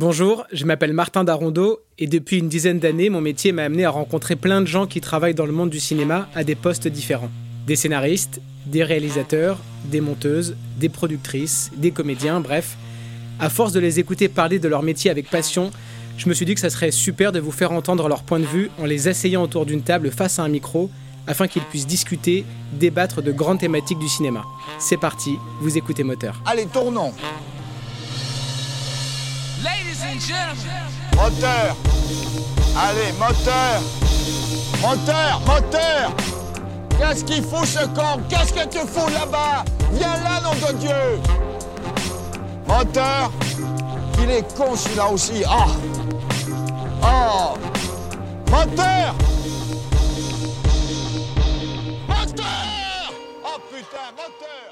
Bonjour, je m'appelle Martin Darondeau et depuis une dizaine d'années, mon métier m'a amené à rencontrer plein de gens qui travaillent dans le monde du cinéma à des postes différents. Des scénaristes, des réalisateurs, des monteuses, des productrices, des comédiens, bref. À force de les écouter parler de leur métier avec passion, je me suis dit que ça serait super de vous faire entendre leur point de vue en les asseyant autour d'une table face à un micro afin qu'ils puissent discuter, débattre de grandes thématiques du cinéma. C'est parti, vous écoutez Moteur. Allez, tournons. Ladies and gentlemen, Moteur. Allez, moteur. Moteur, moteur. Qu'est-ce qu'il fout ce con Qu'est-ce que tu fous là-bas? Viens là, nom de Dieu. Moteur. Il est con celui-là aussi. Ah. Oh. Moteur. Moteur. Oh putain, moteur.